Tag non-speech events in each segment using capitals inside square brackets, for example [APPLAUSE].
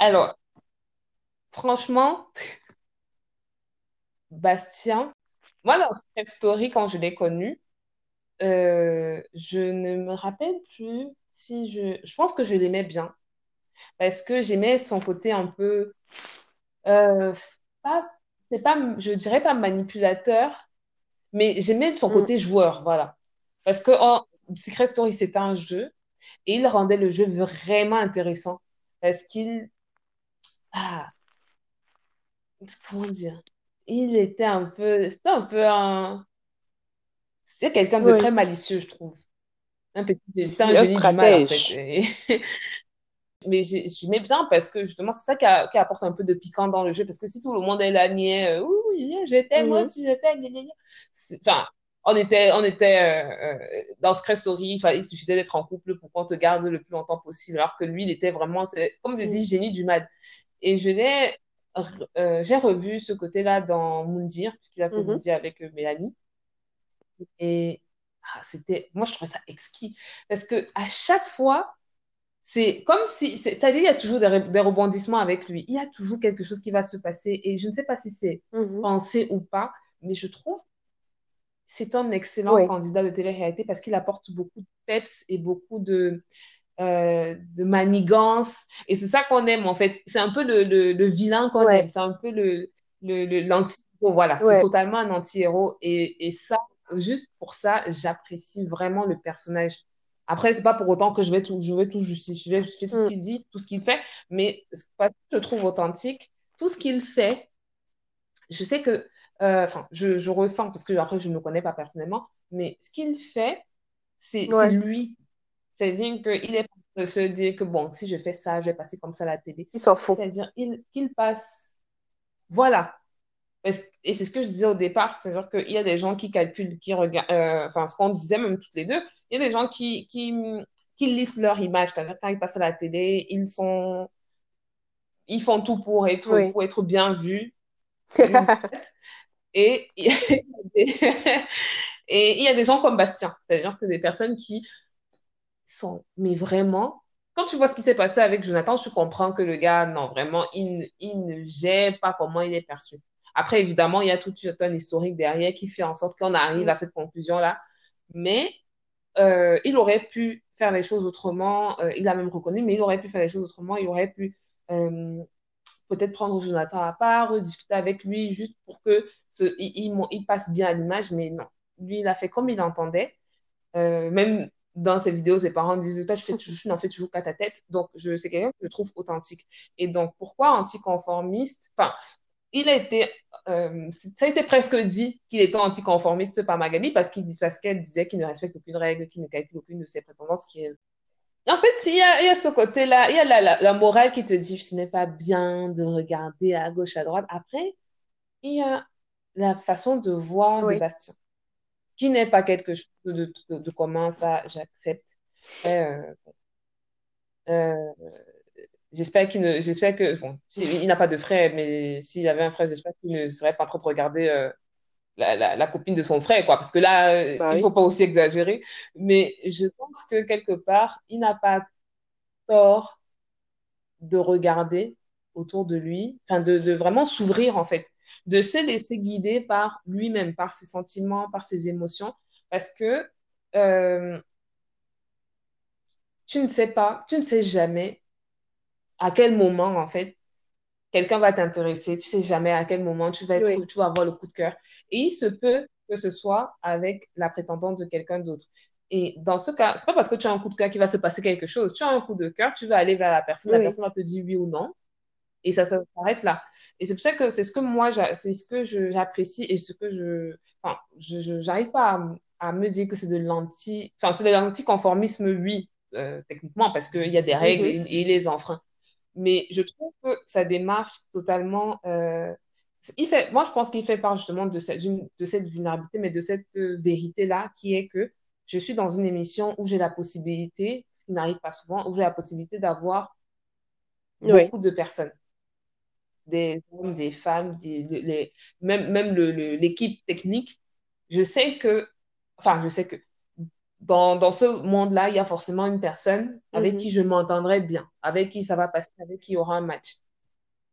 Alors, franchement, [LAUGHS] Bastien, moi, dans cette story, quand je l'ai connu, euh, je ne me rappelle plus si je... Je pense que je l'aimais bien. Parce que j'aimais son côté un peu... euh, pas, c'est pas, je dirais pas manipulateur, mais j'aimais son Mm. côté joueur, voilà. Parce que Secret Story, c'était un jeu et il rendait le jeu vraiment intéressant. Parce qu'il... Ah, comment dire? Il était un peu... C'était un peu un... C'est quelqu'un de très malicieux, je trouve. Un petit... C'est un génie du mal, en fait. Et- [LAUGHS] Mais j'ai- j'aimais bien parce que justement, c'est ça qui, a- qui apporte un peu de piquant dans le jeu. Parce que si tout le monde est là, niais, euh, oui, j'étais, moi aussi, j'étais, gna, gna, gna. C'est- Enfin, on était, on était euh, euh, dans Secret Story, il, suffisait d'être en couple pour qu'on te garde le plus longtemps possible. Alors que lui, il était vraiment, comme je dis, génie du mal. Et je l'ai, euh, j'ai revu ce côté-là dans Moundir, puisqu'il a fait Mhm. Moundir avec euh, Mélanie. Et ah, c'était, moi, je trouvais ça exquis. Parce que à chaque fois, c'est comme si, c'est- c'est-à-dire, il y a toujours des, re- des rebondissements avec lui. Il y a toujours quelque chose qui va se passer. Et je ne sais pas si c'est Mhm. pensé ou pas, mais je trouve que c'est un excellent Oui. candidat de télé-réalité parce qu'il apporte beaucoup de peps et beaucoup de, euh, de manigance. Et c'est ça qu'on aime, en fait. C'est un peu le, le, le vilain qu'on Ouais. aime. C'est un peu le, l'anti-héros. Voilà, c'est totalement un anti-héros. Et, et ça, juste pour ça, j'apprécie vraiment le personnage. Après, c'est pas pour autant que je vais tout, je vais tout justifier, je vais justifier tout ce Mm. qu'il dit, tout ce qu'il fait, mais parce que je trouve authentique, tout ce qu'il fait, je sais que, euh, enfin, je, je ressens, parce que après, je ne le connais pas personnellement, mais ce qu'il fait, c'est c'est Ouais. lui. C'est-à-dire qu'il est de se dire que, bon, si je fais ça, je vais passer comme ça à la télé. Il s'en fout. C'est-à-dire il- qu'il passe, voilà. Et c'est ce que je disais au départ, c'est-à-dire qu'il y a des gens qui calculent, qui regardent, euh, enfin, ce qu'on disait même toutes les deux, il y a des gens qui, qui, qui lisent leur image, c'est-à-dire quand ils passent à la télé, ils sont, ils font tout pour être, Oui. pour être bien vus. [LAUGHS] Et [LAUGHS] et il y a des gens comme Bastien, c'est-à-dire que des personnes qui sont, mais vraiment, quand tu vois ce qui s'est passé avec Jonathan, tu comprends que le gars, non, vraiment, il, ne- il ne gère pas comment il est perçu. Après, évidemment, il y a tout un historique derrière qui fait en sorte qu'on arrive Mm. à cette conclusion-là. Mais euh, il aurait pu faire les choses autrement. Euh, il a même reconnu, mais il aurait pu faire les choses autrement. Il aurait pu euh, peut-être prendre Jonathan à part, discuter avec lui juste pour que ce, il, il, il passe bien à l'image. Mais non, lui, il a fait comme il entendait. Même dans ses vidéos, ses parents disent Toi, tu, fais, tu n'en fais toujours qu'à ta tête. Donc, je, c'est quelqu'un que je trouve authentique. Et donc, pourquoi anticonformiste? Enfin, il a été, euh, ça a été presque dit qu'il était anticonformiste par Magali parce qu'il parce qu'elle disait qu'il ne respecte aucune règle, qu'il ne calcule aucune de ses prétendances. Qui est... En fait, il y a, il y a ce côté-là, il y a la, la, la, morale qui te dit ce n'est pas bien de regarder à gauche, à droite. Après, il y a la façon de voir Oui. Bastien, qui n'est pas quelque chose de, de, de commun, ça, j'accepte. Euh, euh, J'espère qu'il ne, j'espère que, bon, il n'a pas de frère, mais s'il avait un frère, j'espère qu'il ne serait pas en train de regarder euh, la, la, la, copine de son frère, quoi, parce que là, Bah il oui. faut pas aussi exagérer. Mais je pense que quelque part, il n'a pas tort de regarder autour de lui, enfin, de, de vraiment s'ouvrir, en fait, de se laisser guider par lui-même, par ses sentiments, par ses émotions, parce que euh, tu ne sais pas, tu ne sais jamais à quel moment, en fait, quelqu'un va t'intéresser. Tu sais jamais à quel moment tu vas, être, Oui. tu vas avoir le coup de cœur. Et il se peut que ce soit avec la prétendante de quelqu'un d'autre. Et dans ce cas, c'est pas parce que tu as un coup de cœur qu'il va se passer quelque chose. Tu as un coup de cœur, tu vas aller vers la personne, la personne va te dire oui ou non. Et ça, ça s'arrête là. Et c'est pour ça que c'est ce que moi, c'est ce que j'apprécie et ce que je. Enfin, je j'arrive pas à, à, me dire que c'est de l'anti. Enfin, c'est de l'anticonformisme, oui, euh, techniquement, parce qu'il y a des règles Mhm. et, et les enfreint. Mais je trouve que sa démarche totalement. Euh, il fait, moi, je pense qu'il fait part justement de cette, de cette vulnérabilité, mais de cette euh, vérité-là qui est que je suis dans une émission où j'ai la possibilité, ce qui n'arrive pas souvent, où j'ai la possibilité d'avoir Oui. beaucoup de personnes. Des hommes, des femmes, des, les, même, même l'équipe technique. Je sais que. Enfin, je sais que. dans, dans ce monde-là, il y a forcément une personne avec Mhm. qui je m'entendrai bien, avec qui ça va passer, avec qui il y aura un match.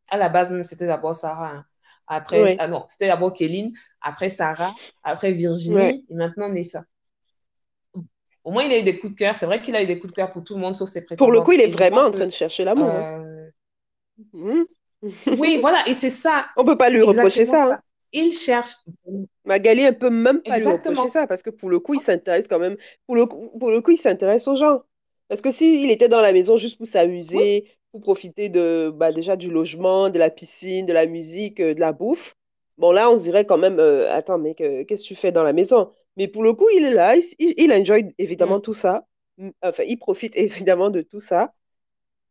À la base, même, c'était d'abord Sarah. hein. Après, Ouais, ah non, c'était d'abord Kéline, après Sarah, après. Virginie, et maintenant Nessa. Au moins, il a eu des coups de cœur. C'est vrai qu'il a eu des coups de cœur pour tout le monde, sauf ses Pour le coup, il est vraiment en train de chercher l'amour, hein. euh, Mhm. Oui, [LAUGHS] voilà, et c'est ça, On peut pas lui reprocher exactement ça, hein. ça. Il cherche Magali, elle peut même pas lui reprocher exactement. ça parce que pour le coup, il s'intéresse quand même. Pour le coup, pour le coup, il s'intéresse aux gens. Parce que s'il était dans la maison juste pour Oui, s'amuser, pour profiter de, bah, déjà du logement, de la piscine, de la musique, euh, de la bouffe, bon là, on se dirait quand même, euh, attends, mec, euh, qu'est-ce que tu fais dans la maison? Mais pour le coup, il est là, il, il, enjoy évidemment Mm. tout ça. Enfin, il profite [LAUGHS] évidemment de tout ça.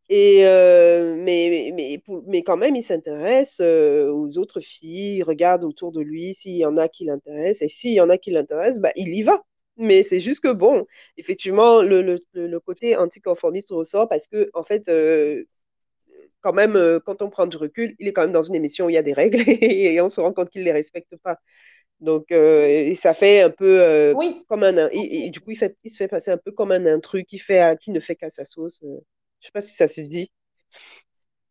Et euh, mais, mais, mais, quand même, il s'intéresse euh, aux autres filles, il regarde autour de lui s'il y en a qui l'intéressent. Et s'il y en a qui l'intéressent, bah, il y va. Mais c'est juste que, bon, effectivement, le, le, le côté anticonformiste ressort parce que, en fait, euh, quand même, quand on prend du recul, il est quand même dans une émission où il y a des règles [LAUGHS] et on se rend compte qu'il ne les respecte pas. Donc, euh, et ça fait un peu euh, oui. comme un. Et, et du coup, il, fait, il se fait passer un peu comme un intrus qui, fait, qui ne fait qu'à sa sauce. Euh, Je sais pas si ça se dit.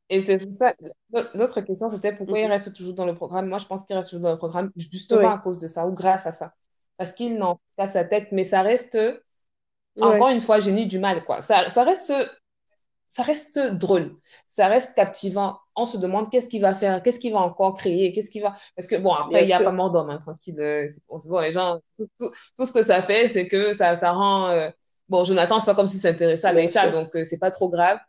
Et c'est ça. L'autre question, c'était pourquoi il Mhm. reste toujours dans le programme? Moi, je pense qu'il reste toujours dans le programme justement à cause de ça ou grâce à ça. Parce qu'il n'en pas sa tête, mais ça reste, encore une fois, génie du mal, quoi. Ça, ça reste ça reste drôle, ça reste captivant. On se demande qu'est-ce qu'il va faire, qu'est-ce qu'il va encore créer, qu'est-ce qu'il va. Parce que bon, après, il n'y a pas mort d'homme, hein, tranquille. euh, bon, les gens, tout, tout, tout ce que ça fait, c'est que ça, ça rend. euh, Bon, Jonathan, c'est pas comme s'il s'intéressait à sûr. donc euh, c'est pas trop grave.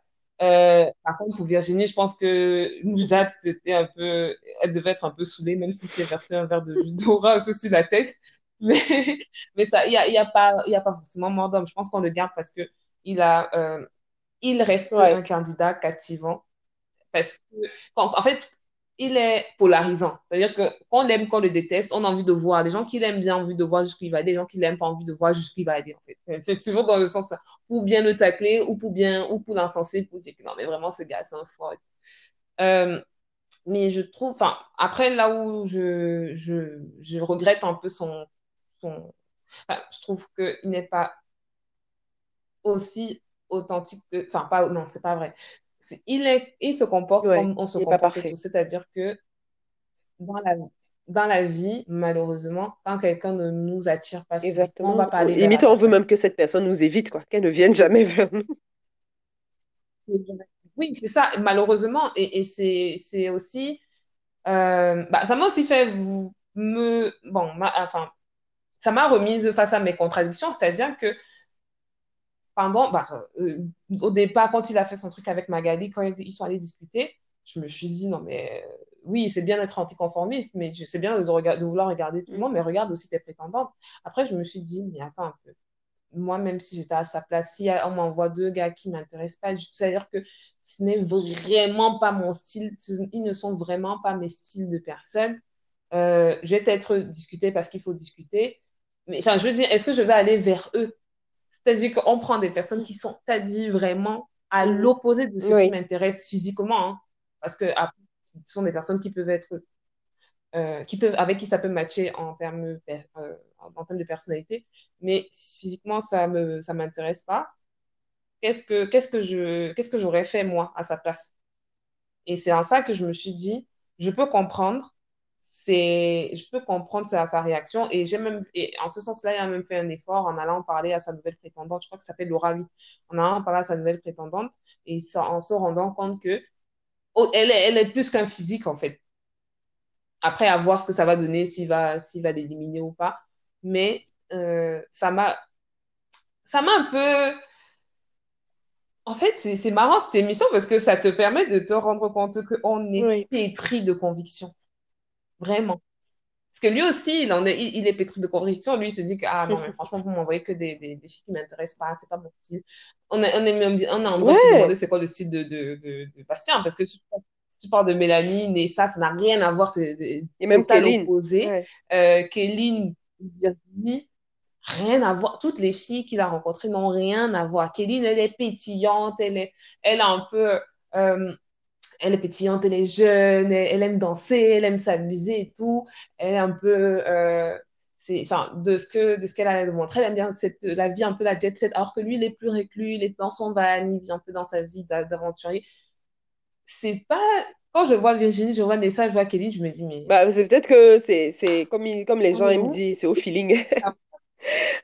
Euh, par contre, pour Virginie, je pense que Moujdat était un peu. Elle devait être un peu saoulée, même si c'est versé un verre de jus d'orange [LAUGHS] sur la tête. Mais, [LAUGHS] mais ça, il n'y a, y a, pas, y a pas forcément mort d'homme. Je pense qu'on le garde parce que il a. Euh, il reste un candidat captivant parce que, en, en fait, il est polarisant. C'est-à-dire que qu'on l'aime, qu'on le déteste, on a envie de voir. Les gens qui l'aiment bien envie de voir jusqu'où il va aller, les gens qui l'aiment pas envie de voir jusqu'où il va aller, en fait. C'est toujours dans le sens pour bien le tacler ou pour bien, ou pour l'incenser, pour dire que non, mais vraiment, ce gars, c'est un fort. Euh, mais je trouve, enfin, après, là où je, je, je regrette un peu son, son je trouve qu'il n'est pas aussi authentique que, enfin, pas, non, c'est pas vrai. Il est, il se comporte ouais. comme on se comporte tous. C'est-à-dire que dans la, dans la vie, malheureusement, quand quelqu'un ne nous attire pas physiquement, on va la Limite, on veut même que cette personne nous évite, quoi, qu'elle ne vienne jamais vers nous. Oui, c'est ça, malheureusement. Et, et c'est, c'est aussi, euh, bah, ça m'a aussi fait vous, me, bon, ma- enfin, ça m'a remise face à mes contradictions. C'est-à-dire que pendant, bah, euh, au départ, quand il a fait son truc avec Magali, quand ils sont allés discuter, je me suis dit, non, mais euh, oui, c'est bien d'être anticonformiste, mais c'est bien de, vouloir regarder tout le monde, mais regarde aussi tes prétendantes. Après, je me suis dit, mais attends un peu. Moi, même si j'étais à sa place, si on m'envoie deux gars qui ne m'intéressent pas, c'est-à-dire que ce n'est vraiment pas mon style, ils ne sont vraiment pas mes styles de personnes. Euh, je vais peut-être discuter parce qu'il faut discuter. Mais enfin, je veux dire, est-ce que je vais aller vers eux? C'est-à-dire qu'on prend des personnes qui sont, t'as dit, vraiment à l'opposé de ce qui m'intéresse physiquement. hein. parce que après, ce sont des personnes qui peuvent être, euh, qui peuvent, avec qui ça peut matcher en termes, euh, en termes de personnalité, mais physiquement, ça me, ça m'intéresse pas. Qu'est-ce que, qu'est-ce que je, qu'est-ce que j'aurais fait moi à sa place? Et c'est en ça que je me suis dit, je peux comprendre, c'est, je peux comprendre sa, sa réaction. Et j'ai même, et en ce sens-là, il a même fait un effort en allant parler à sa nouvelle prétendante. Je crois que ça s'appelle Laura. En allant parler à sa nouvelle prétendante et en se rendant compte que oh, elle, est, elle est plus qu'un physique, en fait. Après, à voir ce que ça va donner, s'il va, s'il va l'éliminer ou pas. Mais euh, ça m'a, ça m'a un peu. En fait, c'est marrant cette émission parce que ça te permet de te rendre compte qu'on est oui. pétri de conviction. Vraiment. Parce que lui aussi, il, en est, il, il est pétri de conviction. Lui, il se dit que, ah non, mais [LAUGHS] franchement, vous m'envoyez que des, des, des filles qui ne m'intéressent pas, c'est pas mon style. On est, on est, même, on est en droit de se demander c'est quoi le style de, de, de, de Bastien, parce que tu, tu parles de Mélanie, et ça, n'a rien à voir, c'est Et même total opposé. Ouais. Euh, Kéline, Virginie, rien à voir. Toutes les filles qu'il a rencontrées n'ont rien à voir. Kéline, elle est pétillante, elle, est, elle a un peu. Euh, elle est pétillante, elle est jeune, elle, elle, aime danser, elle aime s'amuser et tout. Elle est un peu. Euh, c'est, enfin, de ce que, de ce qu'elle a de montrer. Elle aime bien cette, la vie un peu la jet set, alors que lui, il est plus reclus, il est dans son van, il vit un peu dans sa vie d'aventurier. C'est pas, quand je vois Virginie, je vois Nessa, je vois Kelly, je me dis, mais. Bah, c'est peut-être que c'est, c'est comme, il- comme les gens ils me disent, c'est au feeling. [LAUGHS]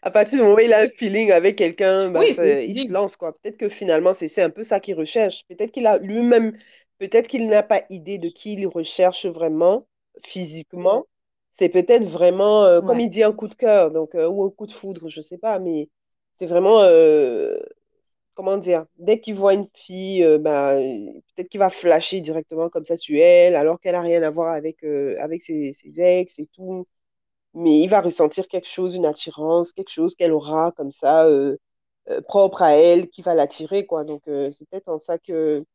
À partir du moment où il a un feeling avec quelqu'un, bah, Oui, il se lance, quoi. Peut-être que finalement, c'est c'est un peu ça qu'il recherche. Peut-être qu'il a lui-même, peut-être qu'il n'a pas idée de qui il recherche vraiment, physiquement. C'est peut-être vraiment, euh, comme il dit, un coup de cœur, donc, euh, ou un coup de foudre, je sais pas, mais c'est vraiment, euh, comment dire, dès qu'il voit une fille, bah, peut-être qu'il va flasher directement comme ça sur elle, alors qu'elle a rien à voir avec, avec ses, ses ex et tout mais il va ressentir quelque chose, une attirance, quelque chose qu'elle aura comme ça, propre à elle, qui va l'attirer, quoi. Donc, c'est peut-être en ça que...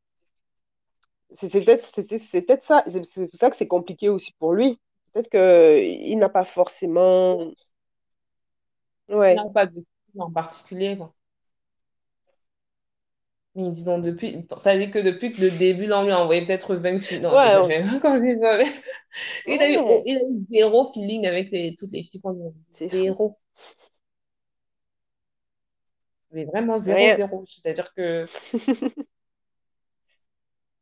C'est c'est peut-être c'est- c'est- c'est peut-être ça, c'est c'est pour ça que c'est compliqué aussi pour lui. Peut-être qu'il n'a pas forcément... Il Ouais, n'a pas de en particulier, quoi. Mais dis donc, depuis, ça veut dire que depuis que le début, là, on lui a envoyé peut-être 20 filles. Non, ouais, on- je- [LAUGHS] quand 20, il a eu, il a eu zéro feeling avec les, toutes les filles qu'on lui a c'est. Zéro. Mais vraiment zéro, Rien. zéro. C'est-à-dire que. [LAUGHS]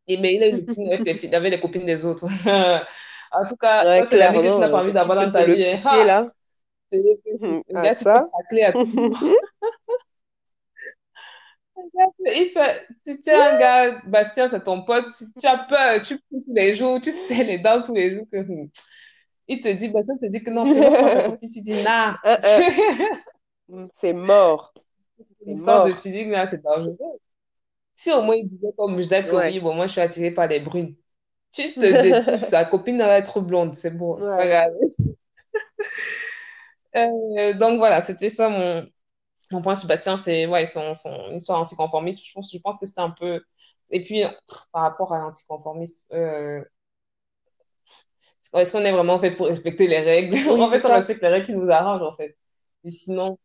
Et, mais il a avec les filles, avec les copines des autres. [LAUGHS] En tout cas, Ouais, c'est l'ami que tu n'as pas euh, envie d'avoir dans ta vie. hein. Ah, là? [LAUGHS] c'est le le Ah, gars, fait ça? tacler à tout. [LAUGHS] Il fait, tu, tu es un gars, Bastien, c'est ton pote, tu, tu as peur, tu tous les jours, tu sais les dents tous les jours que hmm, il te dit, Bastien te dit que non, copine, tu dis, nah. Un, un. C'est mort. C'est sorte de mort. feeling là, c'est dangereux. Si au moins il disait comme je que Ouais. oui, bon, moi je suis attirée par les brunes. Tu te [LAUGHS] ta copine va être blonde, c'est bon, c'est pas grave. [LAUGHS] Euh, donc voilà, c'était ça mon, mon point sur Bastien, c'est ouais, son, son histoire anticonformiste. Je pense, je pense que c'était un peu. Et puis, par rapport à l'anticonformisme, euh, est-ce qu'on est vraiment fait pour respecter les règles? [LAUGHS] Oui, En fait, on respecte les règles qui nous arrangent, en fait. Et sinon,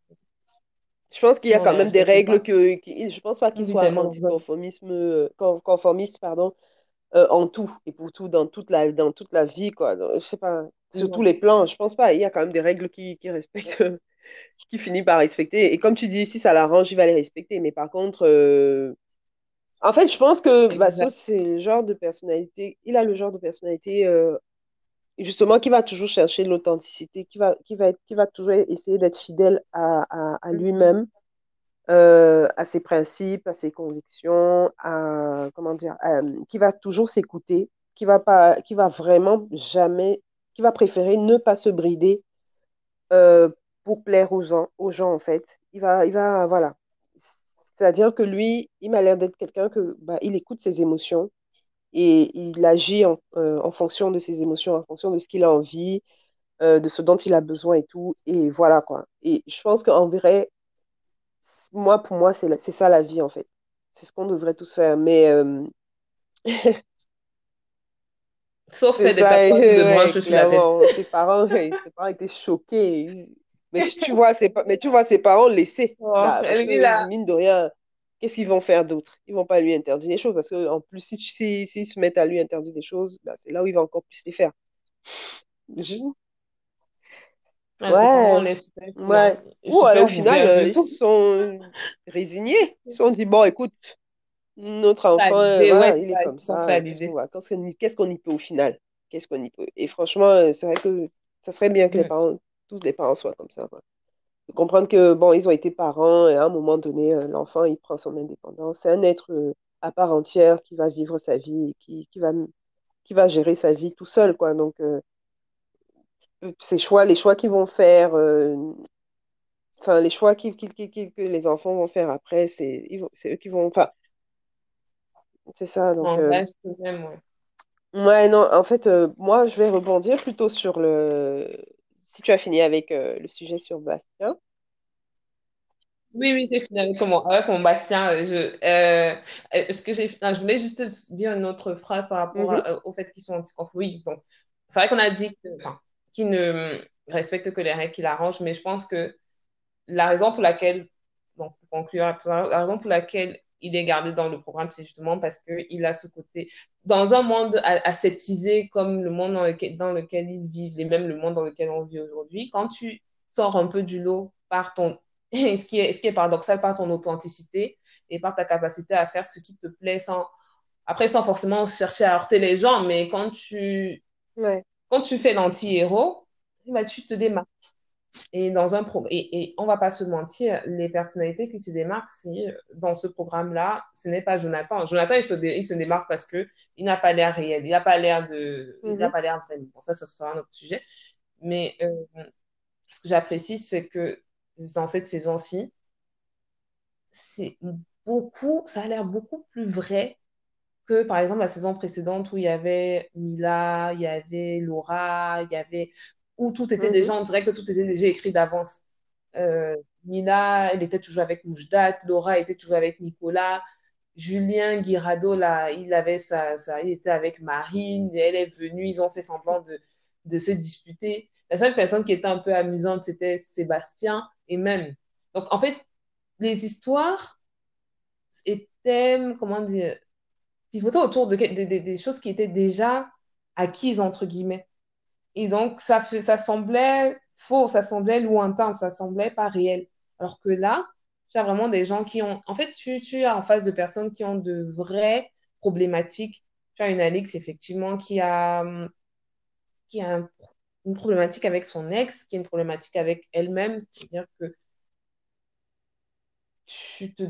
Je pense qu'il y a quand même des règles que, qui, je pense pas tellement de choses. anticonformisme, euh, con- conformistes, pardon, euh, en tout et pour tout dans toute la, dans toute la vie, quoi. Donc, je sais pas, sur tous les plans, je pense pas. Il y a quand même des règles qui, qui respectent, [LAUGHS] qui finit par respecter. Et comme tu dis, si ça l'arrange, il va les respecter. Mais par contre, euh, en fait, je pense que Basso, c'est le genre de personnalité, il a le genre de personnalité, euh, justement, qui va toujours chercher l'authenticité, qui va, qui va, être- qui va toujours essayer d'être fidèle à, à, à Mhm. lui-même euh, à ses principes, à ses convictions, à, comment dire, à- qui va toujours s'écouter, qui va pas, qui va vraiment jamais, qui va préférer ne pas se brider euh, pour plaire aux gens, aux gens en fait. Il va, il va, voilà. C'est-à-dire que lui, il m'a l'air d'être quelqu'un que, bah, il écoute ses émotions et il agit en, euh, en fonction de ses émotions, en fonction de ce qu'il a envie, euh, de ce dont il a besoin et tout. Et voilà quoi. Et je pense qu'en vrai, moi, pour moi, c'est ça la vie, en fait. C'est ce qu'on devrait tous faire. Mais euh, [LAUGHS] Sauf faire des ça, de sur la tête. Ses parents, ses parents étaient choqués. [LAUGHS] Mais tu vois, ses, pa- mais tu vois ses parents laisser, Oh, là, que, là, mine de rien, qu'est-ce qu'ils vont faire d'autre? Ils vont pas lui interdire les choses, parce que en plus, si tu si, s'ils se mettent à lui interdire des choses, bah, c'est là où il va encore plus les faire. Mhm. ah, Ouais, est super cool, hein. ouais. Et Ou alors, au super final, euh, ils sont résignés. Ils se sont dit, bon, écoute, Notre enfant, euh, l'idée, ouais, voilà, il est comme ça. euh, Qu'est-ce qu'on y peut au final? Qu'est-ce qu'on y peut? Et franchement, euh, c'est vrai que ça serait bien que les parents, tous les parents soient comme ça. quoi. De comprendre que, bon, ils ont été parents et à un moment donné, euh, l'enfant, il prend son indépendance. C'est un être euh, à part entière qui va vivre sa vie qui, qui va, qui va gérer sa vie tout seul, quoi. Donc, euh, ces choix, les choix qu'ils vont faire, enfin, les choix qui, qui- qui- qui- que les enfants vont faire après, c'est, eux qui vont, enfin, c'est ça. Donc, euh, même, ouais. Ouais, non, en fait, euh, moi, je vais rebondir plutôt sur le... Si tu as fini avec euh, le sujet sur Bastien. Oui, oui, c'est fini avec mon, avec mon Bastien. euh, Je, euh, euh, ce que j'ai, je voulais juste dire une autre phrase par rapport Mhm, à- au fait qu'ils sont anticonformistes. Oui, donc, c'est vrai qu'on a dit qu'ils ne respectent que les règles qui l'arrangent, mais je pense que la raison pour laquelle, donc, pour conclure, la raison pour laquelle il est gardé dans le programme, c'est justement parce qu'il a ce côté. Dans un monde aseptisé comme le monde dans lequel, dans lequel ils vivent, et même le monde dans lequel on vit aujourd'hui, quand tu sors un peu du lot par ton. [LAUGHS] ce, qui est, ce qui est paradoxal, par ton authenticité et par ta capacité à faire ce qui te plaît sans. Après, sans forcément chercher à heurter les gens, mais quand tu, quand tu fais l'anti-héros, bah, tu te démarques. Et, dans un pro et, et on va pas se mentir, les personnalités qui se démarquent, si, dans ce programme-là, ce n'est pas Jonathan. Jonathan, il se, il se démarque parce qu'il n'a pas l'air réel, il n'a pas l'air de... Il n'a mhm. pas l'air vrai. Bon, ça, ça sera un autre sujet. Mais euh, ce que j'apprécie, c'est que dans cette saison-ci, c'est beaucoup, ça a l'air beaucoup plus vrai que, par exemple, la saison précédente où il y avait Mila, il y avait Laura, il y avait où tout était déjà, on dirait que tout était déjà écrit d'avance. Euh, Mina, elle était toujours avec Moujdat, Laura était toujours avec Nicolas, Julien Guirado, là, il, avait sa, il était avec Marine, elle est venue, ils ont fait semblant de, de se disputer. La seule personne qui était un peu amusante, c'était Sébastien et même. Donc, en fait, les histoires étaient, comment dire, pivotaient autour de, des choses qui étaient déjà acquises, entre guillemets. Et donc, ça, fait, ça semblait faux, ça semblait lointain, ça semblait pas réel. Alors que là, tu as vraiment des gens qui ont... En fait, tu, tu as en face de personnes qui ont de vraies problématiques. Tu as une Alix, effectivement, qui a, qui a une problématique avec son ex, qui a une problématique avec elle-même. C'est-à-dire que tu te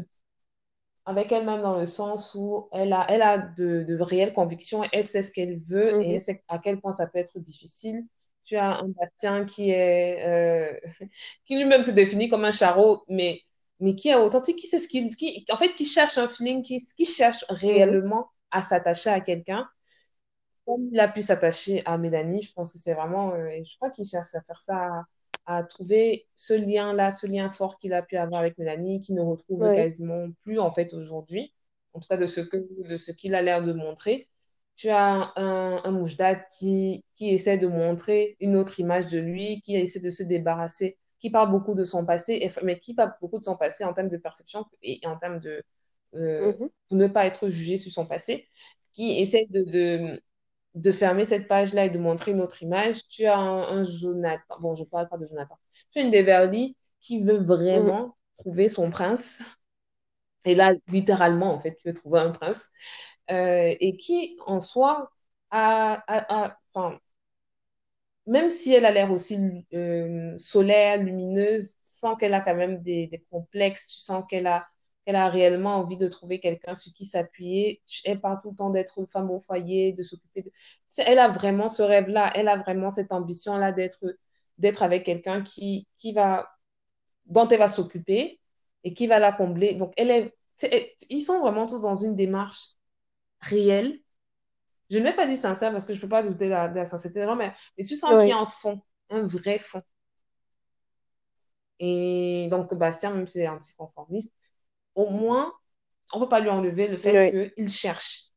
avec elle-même dans le sens où elle a, elle a de, de réelles convictions, elle sait ce qu'elle veut et elle mhm. sait à quel point ça peut être difficile. Tu as un Bastien qui est euh, [LAUGHS] qui lui-même se définit comme un charreau, mais, mais qui est authentique, qui sait ce qu'il qui, en fait qui cherche un feeling, qui, qui cherche réellement à s'attacher à quelqu'un. Comme il a pu s'attacher à Mélanie, je pense que c'est vraiment, euh, je crois qu'il cherche à faire ça à trouver ce lien-là, ce lien fort qu'il a pu avoir avec Mélanie, qui ne retrouve quasiment plus en fait aujourd'hui, en tout cas de ce que de ce qu'il a l'air de montrer. Tu as un, un Moujdat qui, qui essaie de montrer une autre image de lui, qui essaie de se débarrasser, qui parle beaucoup de son passé, mais qui parle beaucoup de son passé en termes de perception et en termes de euh, pour ne pas être jugé sur son passé, qui essaie de, de de fermer cette page-là et de montrer une autre image, tu as un, Jonathan, bon, je ne parle pas de Jonathan, tu as une Beverly qui veut vraiment mm. trouver son prince, et là, littéralement, en fait, qui veut trouver un prince, euh, et qui, en soi, a, a, même si elle a l'air aussi euh, solaire, lumineuse, tu sens qu'elle a quand même des, des complexes, tu sens qu'elle a elle a réellement envie de trouver quelqu'un sur qui s'appuyer. Elle parle tout le temps d'être femme au foyer, de s'occuper de... Elle a vraiment ce rêve-là, elle a vraiment cette ambition-là d'être d'être avec quelqu'un qui, qui va, dont elle va s'occuper et qui va la combler. Donc, elle est, ils sont vraiment tous dans une démarche réelle. Je ne vais pas dire sincère parce que je ne peux pas douter de la, sincérité des gens, mais, tu sens qu'il y a un fond, un vrai fond. Et donc, Bastien, même si c'est anticonformiste, au moins, on ne peut pas lui enlever le fait qu'il cherche.